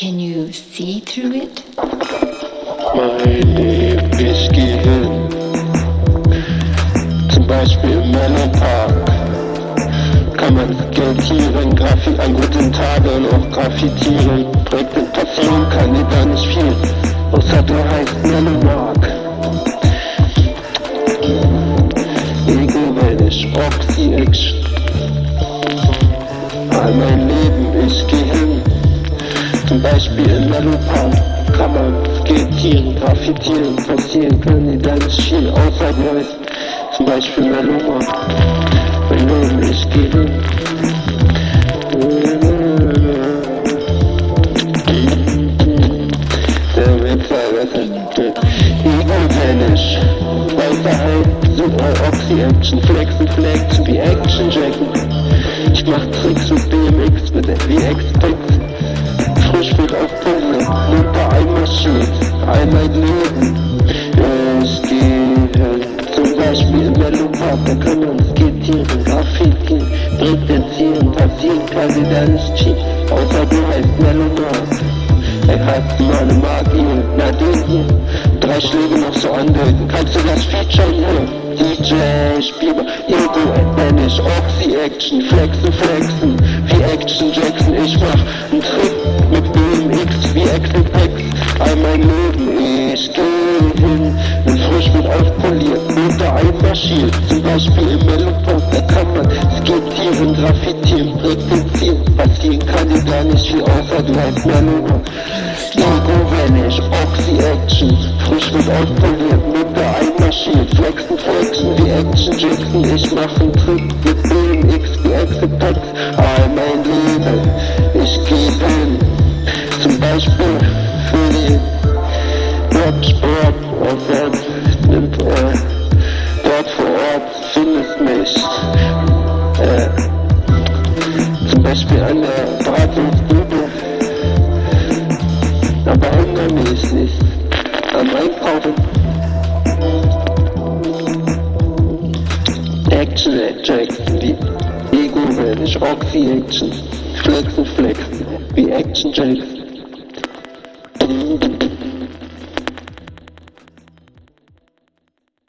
Can you see through it? Mein Leben, ich geh hin. Zum Beispiel im Mellow Park. Kann man skatieren, Graffi an guten Tagen auch graffitieren. Projekte kann dir da nicht viel, außer du heißt Mellow Mark. Ego, wenn ich Oxy Action. All mein Leben, ich geh hin. Zum Beispiel in Mellow Park kann man skatieren, graffitieren, passieren dir da nicht viel, außer heißt zum Beispiel Mellow Mark. Mein Leben, geh hin. Der Witzer, ist Ego-Tennis. Weiterheit, super Oxy-Action, Flexen, Flexen, wie Action-Jacken. Ich mach Tricks mit BMX, mit wie X-Picks. All mein Leben. Ich gehe zum Beispiel in der Lupa, da kann man skitieren, Graffiti, breakdancieren, passieren kann dir da nicht schief, außer du heißt Melodor. Er hat meine Magie, na den hier, drei Schläge noch so andeuten, kannst du das Feature hier? DJ, Spieler, Ego, nenn ich Oxy-Action, Flexen, Flexen, wie Action Jackson, ich mach einen Trick mit BMX, wie Exit Mein Leben, ich geh hin, bin frisch mit aufpoliert, Mutter einmarschiert, zum Beispiel im Mellopop, da kann man skitieren, graffitieren, breakdancieren, passieren kann dir gar nicht viel, außer du heißt Melodor. Ego, wenn ich Oxy-Action, frisch mit aufpoliert, Mutter einmarschiert, flexen, flexen, wie Action Jackson, ich mach einen Trick mit BMX, wie Exit findest mich, äh, zum Beispiel an der Beratungsbude, aber hungern mich nicht, am Einkaufen, Action Jackson, wie Ego, wenn ich Oxy Action, Flexen, Flexen, wie Action Jackson.